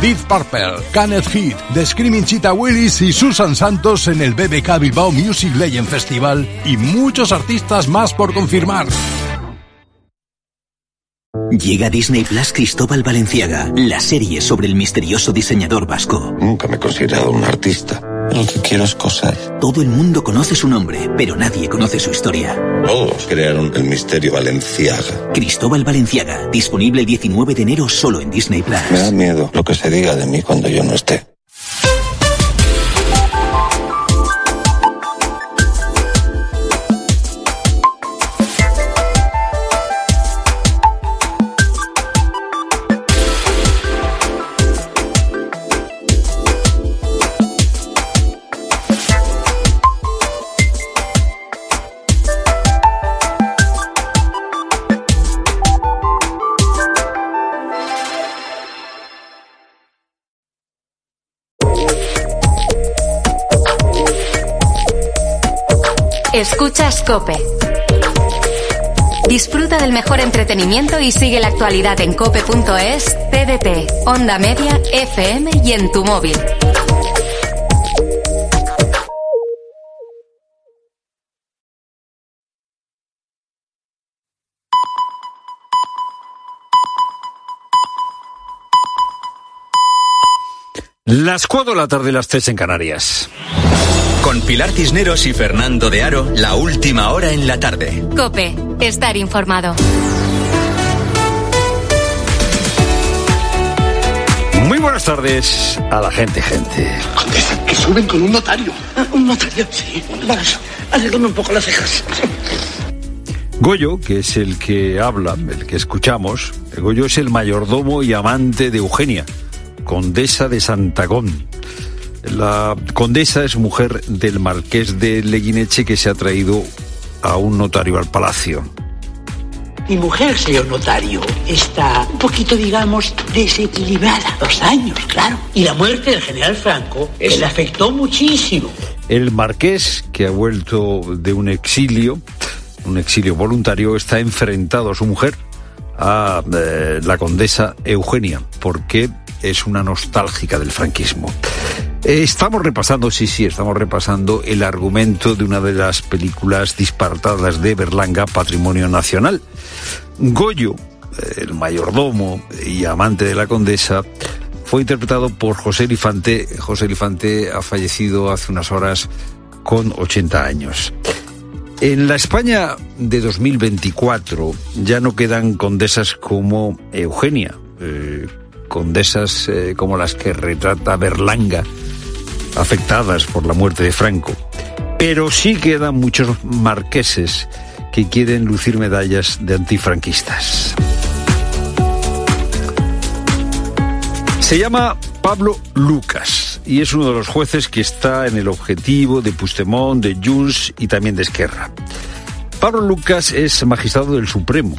Deep Purple, Kenneth Heat, The Screaming Cheetah Willis y Susan Santos en el BBK Bilbao Music Legend Festival y muchos artistas más por confirmar. Llega Disney Plus Cristóbal Valenciaga, la serie sobre el misterioso diseñador vasco. Nunca me he considerado un artista. Lo que quiero es coser. Todo el mundo conoce su nombre, pero nadie conoce su historia. Todos crearon el misterio Valenciaga. Cristóbal Valenciaga, disponible el 19 de enero solo en Disney Plus. Me da miedo lo que se diga de mí cuando yo no esté. Escuchas Cope. Disfruta del mejor entretenimiento y sigue la actualidad en cope.es, TDT, Onda Media, FM y en tu móvil. Las 4 de la tarde, las 3 en Canarias. Con Pilar Cisneros y Fernando de Aro, la última hora en la tarde. Cope, estar informado. Muy buenas tardes a la gente, gente. Condesa, que suben con un notario. Ah, Un notario, sí. Vamos, arréglame un poco las cejas. Goyo, que es el que habla, el que escuchamos, Goyo es el mayordomo y amante de Eugenia, condesa de Santagón. La condesa es mujer del marqués de Leguineche que se ha traído a un notario al palacio. Mi mujer, señor notario, está un poquito, digamos, desequilibrada. Dos años, claro. Y la muerte del general Franco le afectó muchísimo. El marqués, que ha vuelto de un exilio, un exilio voluntario, está enfrentado a su mujer, a eh, la condesa Eugenia, porque es una nostálgica del franquismo. Estamos repasando, sí, sí, estamos repasando el argumento de una de las películas disparatadas de Berlanga, Patrimonio Nacional. Goyo, el mayordomo y amante de la condesa, fue interpretado por José Elifante. José Elifante ha fallecido hace unas horas con 80 años. En la España de 2024 ya no quedan condesas como Eugenia, eh, condesas eh, como las que retrata Berlanga, afectadas por la muerte de Franco. Pero sí quedan muchos marqueses que quieren lucir medallas de antifranquistas. Se llama Pablo Lucas y es uno de los jueces que está en el objetivo de Puigdemont, de Junts y también de Esquerra. Pablo Lucas es magistrado del Supremo,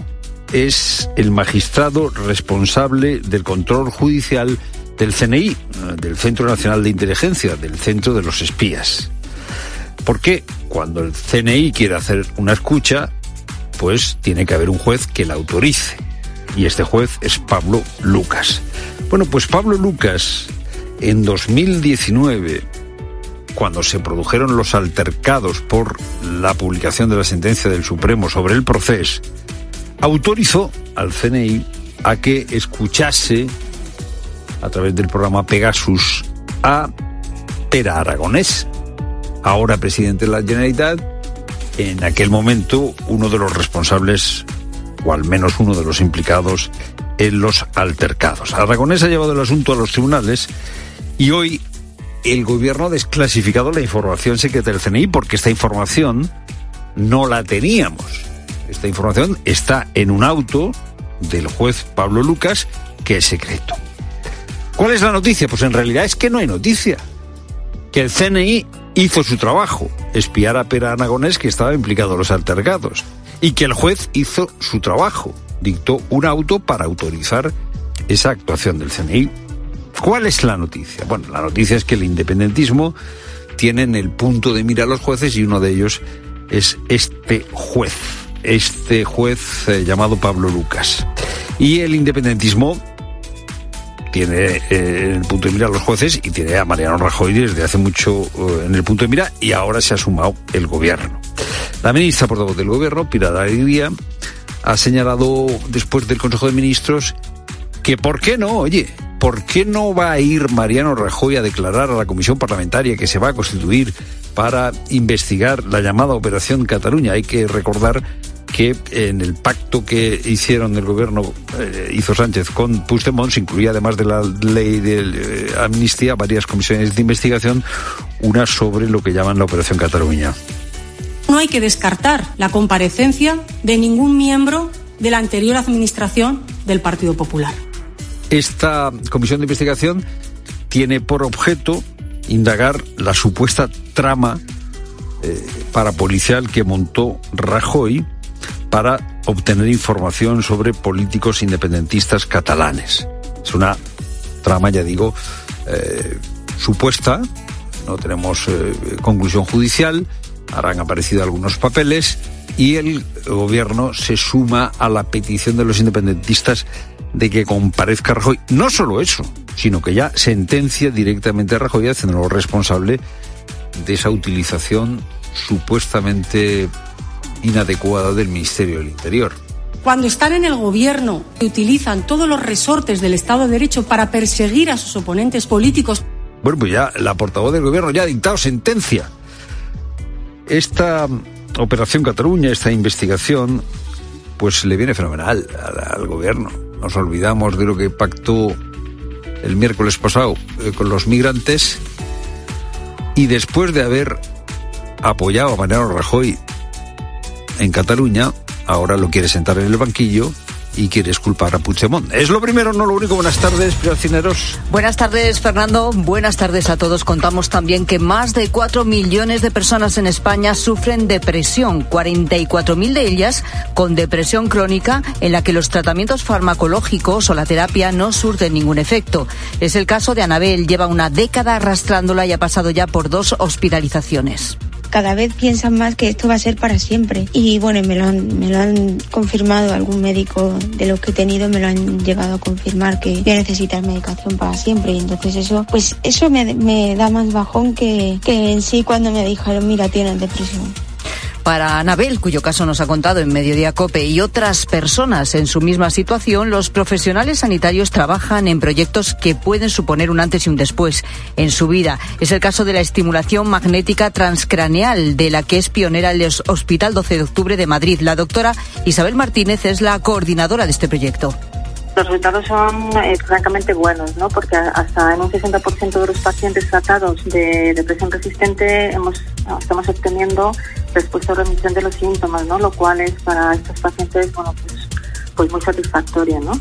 es el magistrado responsable del control judicial del CNI, eh, del Centro Nacional de Inteligencia, del Centro de los Espías. Porque cuando el CNI quiere hacer una escucha, pues tiene que haber un juez que la autorice. Y este juez es Pablo Lucas. Bueno, pues Pablo Lucas, en 2019, cuando se produjeron los altercados por la publicación de la sentencia del Supremo sobre el proceso, autorizó al CNI a que escuchase a través del programa Pegasus a Pera Aragonés, ahora presidente de la Generalitat, en aquel momento uno de los responsables, o al menos uno de los implicados en los altercados. Aragonés ha llevado el asunto a los tribunales y hoy el gobierno ha desclasificado la información secreta del CNI porque esta información no la teníamos. Esta información está en un auto del juez Pablo Lucas que es secreto. ¿Cuál es la noticia? Pues en realidad es que no hay noticia. Que el CNI hizo su trabajo, espiar a Pera Aragonés que estaba implicado en los altercados. Y que el juez hizo su trabajo, dictó un auto para autorizar esa actuación del CNI. ¿Cuál es la noticia? Bueno, la noticia es que el independentismo tiene en el punto de mira a los jueces y uno de ellos es este juez, este juez eh, llamado Pablo Lucas. Y el independentismo tiene eh, en el punto de mira a los jueces y tiene a Mariano Rajoy desde hace mucho eh, en el punto de mira y ahora se ha sumado el gobierno. La ministra portavoz del gobierno, Pilar Alegría, ha señalado después del Consejo de Ministros que por qué no, oye, ¿por qué no va a ir Mariano Rajoy a declarar a la comisión parlamentaria que se va a constituir para investigar la llamada Operación Cataluña? Hay que recordar que en el pacto que hicieron el gobierno, eh, hizo Sánchez con Puigdemont, se incluía además de la ley de eh, amnistía varias comisiones de investigación, una sobre lo que llaman la Operación Cataluña. No hay que descartar la comparecencia de ningún miembro de la anterior administración del Partido Popular. Esta comisión de investigación tiene por objeto indagar la supuesta trama eh, parapolicial que montó Rajoy para obtener información sobre políticos independentistas catalanes. Es una trama, ya digo, eh, supuesta, no tenemos eh, conclusión judicial, Habrán aparecido algunos papeles y el gobierno se suma a la petición de los independentistas de que comparezca Rajoy. No solo eso, sino que ya sentencia directamente a Rajoy haciéndolo responsable de esa utilización supuestamente inadecuada del Ministerio del Interior. Cuando están en el gobierno y utilizan todos los resortes del Estado de Derecho para perseguir a sus oponentes políticos. Bueno, pues ya la portavoz del gobierno ya ha dictado sentencia. Esta Operación Cataluña, esta investigación, pues le viene fenomenal al, al gobierno. Nos olvidamos de lo que pactó el miércoles pasado eh, con los migrantes y después de haber apoyado a Mariano Rajoy en Cataluña, ahora lo quiere sentar en el banquillo y quieres culpar a Puigdemont. Es lo primero, no lo único. Buenas tardes, Cineros. Buenas tardes, Fernando. Buenas tardes a todos. Contamos también que más de 4 millones de personas en España sufren depresión, 44.000 de ellas con depresión crónica en la que los tratamientos farmacológicos o la terapia no surten ningún efecto. Es el caso de Anabel, lleva una década arrastrándola y ha pasado ya por dos hospitalizaciones cada vez piensan más que esto va a ser para siempre. Y bueno, me lo han, me lo han confirmado algún médico de los que he tenido, me lo han llegado a confirmar que voy a necesitar medicación para siempre. Y entonces eso, pues eso me, me da más bajón que, que en sí cuando me dijeron, mira, tienes depresión para Anabel, cuyo caso nos ha contado en Mediodía Cope, y otras personas en su misma situación, los profesionales sanitarios trabajan en proyectos que pueden suponer un antes y un después en su vida. Es el caso de la estimulación magnética transcraneal, de la que es pionera el Hospital 12 de Octubre de Madrid. La doctora Isabel Martínez es la coordinadora de este proyecto los resultados son eh, francamente buenos, ¿no? Porque hasta en un 60% de los pacientes tratados de depresión resistente hemos, estamos obteniendo respuesta o remisión de los síntomas, ¿no? Lo cual es para estos pacientes, bueno, pues, pues muy satisfactoria, ¿no?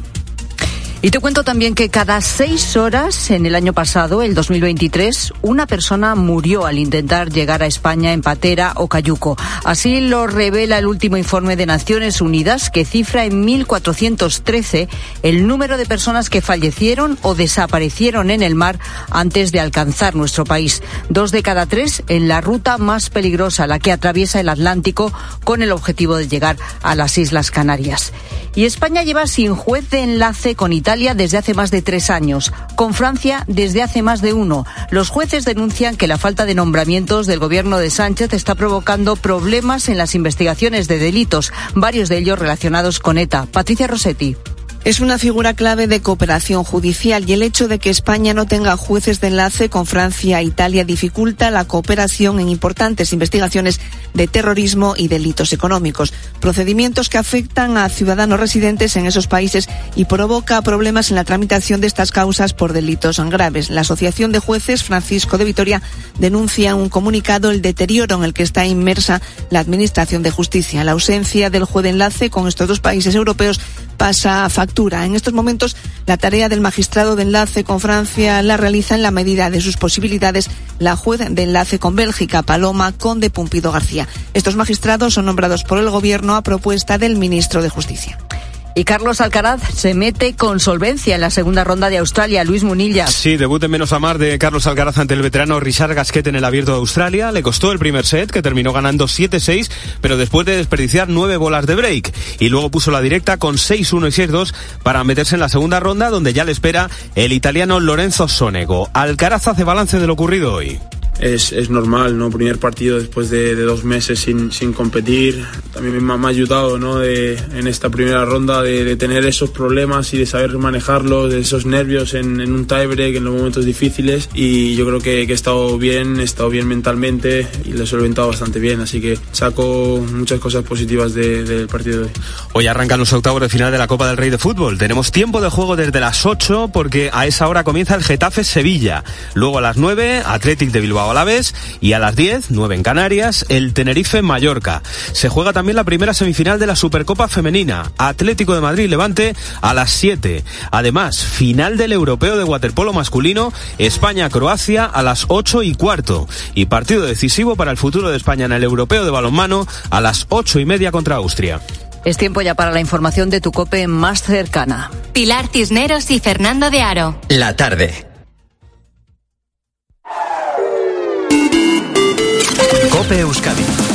Y te cuento también que cada seis horas en el año pasado, el 2023, una persona murió al intentar llegar a España en patera o cayuco. Así lo revela el último informe de Naciones Unidas que cifra en 1.413 el número de personas que fallecieron o desaparecieron en el mar antes de alcanzar nuestro país. Dos de cada tres en la ruta más peligrosa, la que atraviesa el Atlántico con el objetivo de llegar a las Islas Canarias. Y España lleva sin juez de enlace con Italia Italia desde hace más de tres años, con Francia desde hace más de uno. Los jueces denuncian que la falta de nombramientos del gobierno de Sánchez está provocando problemas en las investigaciones de delitos, varios de ellos relacionados con ETA. Patricia Rossetti. Es una figura clave de cooperación judicial y el hecho de que España no tenga jueces de enlace con Francia e Italia dificulta la cooperación en importantes investigaciones de terrorismo y delitos económicos, procedimientos que afectan a ciudadanos residentes en esos países y provoca problemas en la tramitación de estas causas por delitos graves. La Asociación de Jueces Francisco de Vitoria denuncia en un comunicado el deterioro en el que está inmersa la Administración de Justicia. La ausencia del juez de enlace con estos dos países europeos pasa a En estos momentos, la tarea del magistrado de enlace con Francia la realiza en la medida de sus posibilidades la juez de enlace con Bélgica, Paloma Conde Pumpido García. Estos magistrados son nombrados por el Gobierno a propuesta del ministro de Justicia. Y Carlos Alcaraz se mete con solvencia en la segunda ronda de Australia. Luis Munilla. Sí, debut en menos a mar de Carlos Alcaraz ante el veterano Richard Gasquet en el abierto de Australia. Le costó el primer set, que terminó ganando 7-6, pero después de desperdiciar nueve bolas de break. Y luego puso la directa con 6-1 y 6-2 para meterse en la segunda ronda, donde ya le espera el italiano Lorenzo Sonego. Alcaraz hace balance de lo ocurrido hoy es, es, normal, ¿no? Primer partido después de, de dos meses sin, sin, competir. También me, ha ayudado, ¿no? De, en esta primera ronda de, de, tener esos problemas y de saber manejarlos, de esos nervios en, en, un tiebreak, en los momentos difíciles. Y yo creo que, que, he estado bien, he estado bien mentalmente y lo he solventado bastante bien. Así que saco muchas cosas positivas del partido de hoy. Hoy arrancan los octavos de final de la Copa del Rey de Fútbol. Tenemos tiempo de juego desde las 8 porque a esa hora comienza el Getafe Sevilla. Luego a las 9, Athletic de Bilbao a la vez y a las 10, 9 en Canarias, el Tenerife Mallorca. Se juega también la primera semifinal de la Supercopa Femenina, Atlético de Madrid Levante a las 7. Además, final del Europeo de Waterpolo masculino, España-Croacia a las 8 y cuarto. Y partido decisivo para el futuro de España en el Europeo de balonmano a las 8 y media contra Austria. Es tiempo ya para la información de tu cope más cercana. Pilar Cisneros y Fernando de Aro. La tarde. Cope Euskadi.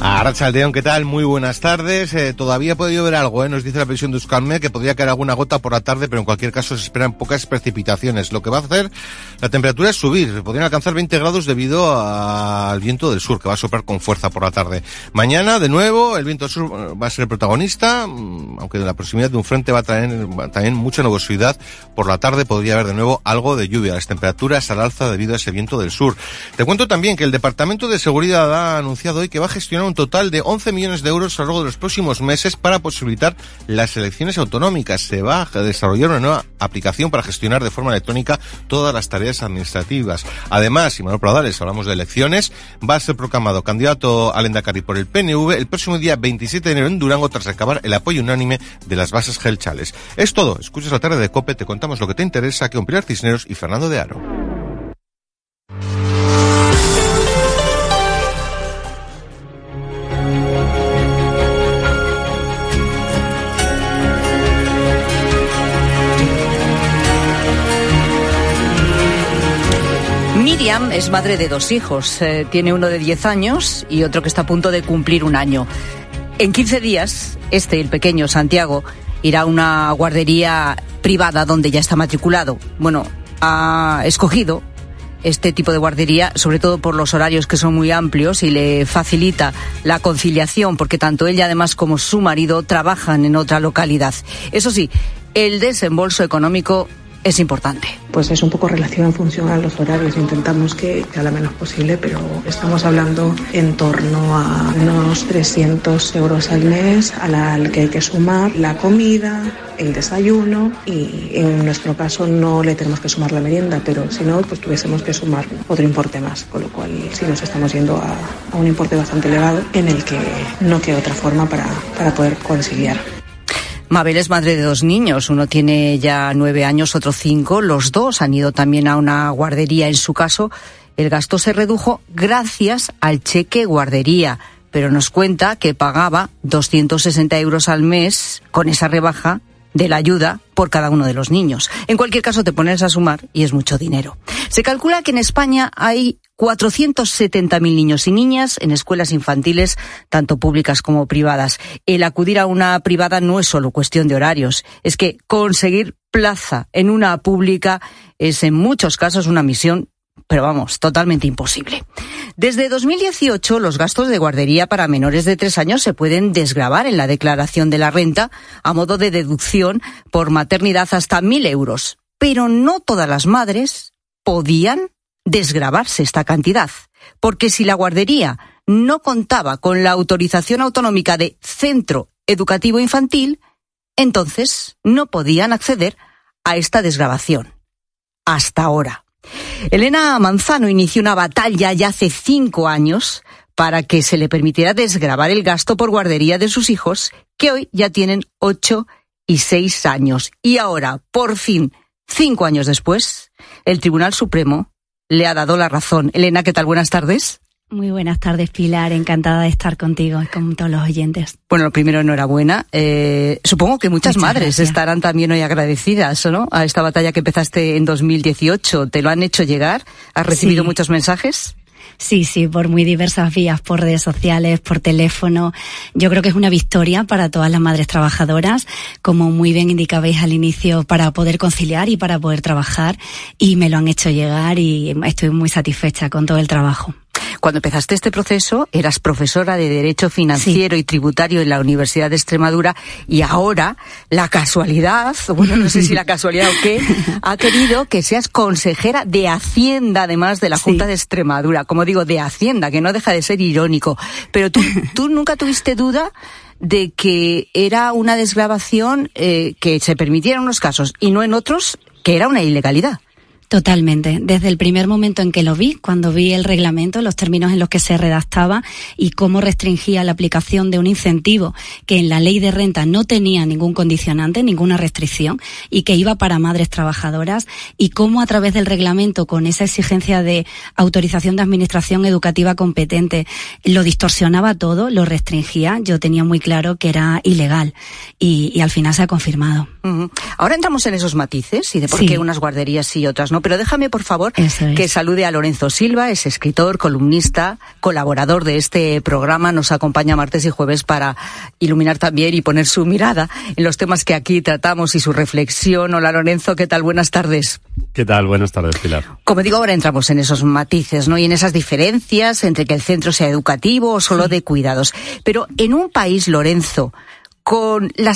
A Aldeón, ¿qué tal? Muy buenas tardes. Eh, todavía puede llover algo, ¿eh? nos dice la previsión de Euskalme, que podría caer alguna gota por la tarde, pero en cualquier caso se esperan pocas precipitaciones. Lo que va a hacer la temperatura es subir, podrían alcanzar 20 grados debido al viento del sur, que va a soplar con fuerza por la tarde. Mañana, de nuevo, el viento del sur eh, va a ser el protagonista, mm, aunque la proximidad de un frente va a traer también mucha nubosidad. Por la tarde podría haber de nuevo algo de lluvia. Las temperaturas al alza debido a ese viento del sur. Te cuento también que el Departamento de Seguridad ha anunciado hoy que va a gestionar un total de 11 millones de euros a lo largo de los próximos meses para posibilitar las elecciones autonómicas. Se va a desarrollar una nueva aplicación para gestionar de forma electrónica todas las tareas administrativas. Además, si Manuel Pradales hablamos de elecciones, va a ser proclamado candidato al Endacari por el PNV el próximo día 27 de enero en Durango tras recabar el apoyo unánime de las bases gelchales. Es todo. Escuchas la tarde de COPE, te contamos lo que te interesa con Pilar Cisneros y Fernando de Aro. Miriam es madre de dos hijos. Eh, tiene uno de 10 años y otro que está a punto de cumplir un año. En 15 días, este, el pequeño Santiago, irá a una guardería privada donde ya está matriculado. Bueno, ha escogido este tipo de guardería, sobre todo por los horarios que son muy amplios y le facilita la conciliación, porque tanto ella además como su marido trabajan en otra localidad. Eso sí, el desembolso económico es importante. Pues es un poco relación en función a los horarios. Intentamos que sea lo menos posible, pero estamos hablando en torno a unos 300 euros al mes al que hay que sumar la comida, el desayuno y en nuestro caso no le tenemos que sumar la merienda, pero si no, pues tuviésemos que sumar otro importe más, con lo cual sí nos estamos yendo a, a un importe bastante elevado en el que no queda otra forma para, para poder conciliar. Mabel es madre de dos niños, uno tiene ya nueve años, otro cinco. Los dos han ido también a una guardería. En su caso, el gasto se redujo gracias al cheque guardería, pero nos cuenta que pagaba 260 euros al mes con esa rebaja de la ayuda por cada uno de los niños. En cualquier caso, te pones a sumar y es mucho dinero. Se calcula que en España hay 470.000 niños y niñas en escuelas infantiles, tanto públicas como privadas. El acudir a una privada no es solo cuestión de horarios, es que conseguir plaza en una pública es en muchos casos una misión pero vamos, totalmente imposible. Desde 2018, los gastos de guardería para menores de tres años se pueden desgravar en la declaración de la renta a modo de deducción por maternidad hasta mil euros. Pero no todas las madres podían desgravarse esta cantidad, porque si la guardería no contaba con la autorización autonómica de centro educativo infantil, entonces no podían acceder a esta desgrabación. Hasta ahora. Elena Manzano inició una batalla ya hace cinco años para que se le permitiera desgravar el gasto por guardería de sus hijos, que hoy ya tienen ocho y seis años. Y ahora, por fin, cinco años después, el Tribunal Supremo le ha dado la razón. Elena, ¿qué tal? Buenas tardes. Muy buenas tardes, Pilar. Encantada de estar contigo y con todos los oyentes. Bueno, lo primero, enhorabuena. Eh, supongo que muchas, madres estarán también hoy agradecidas, ¿no? A esta batalla que empezaste en 2018. ¿Te lo han hecho llegar? ¿Has recibido muchos mensajes? Sí, sí, por muy diversas vías, por redes sociales, por teléfono. Yo creo que es una victoria para todas las madres trabajadoras, como muy bien indicabais al inicio, para poder conciliar y para poder trabajar. Y me lo han hecho llegar y estoy muy satisfecha con todo el trabajo. Cuando empezaste este proceso, eras profesora de Derecho Financiero y Tributario en la Universidad de Extremadura y ahora la casualidad, bueno, no sé si la casualidad o qué, ha querido que seas consejera de Hacienda, además de la Junta de Extremadura. Como digo, de Hacienda, que no deja de ser irónico. Pero tú, *laughs* tú nunca tuviste duda de que era una desgrabación eh, que se permitiera en unos casos y no en otros, que era una ilegalidad. Totalmente. Desde el primer momento en que lo vi, cuando vi el reglamento, los términos en los que se redactaba y cómo restringía la aplicación de un incentivo que en la ley de renta no tenía ningún condicionante, ninguna restricción y que iba para madres trabajadoras y cómo a través del reglamento con esa exigencia de autorización de administración educativa competente lo distorsionaba todo, lo restringía, yo tenía muy claro que era ilegal y, al final se ha confirmado. Ahora entramos en esos matices y de por qué unas guarderías sí y otras no, pero déjame por favor que salude a Lorenzo Silva, es escritor, columnista, colaborador de este programa, nos acompaña martes y jueves para iluminar también y poner su mirada en los temas que aquí tratamos y su reflexión. Hola Lorenzo, ¿qué tal? Buenas tardes. ¿Qué tal? Buenas tardes, Pilar. Como digo, ahora entramos en esos matices, ¿no? Y en esas diferencias entre que el centro sea educativo o solo de cuidados. Pero en un país, Lorenzo, con la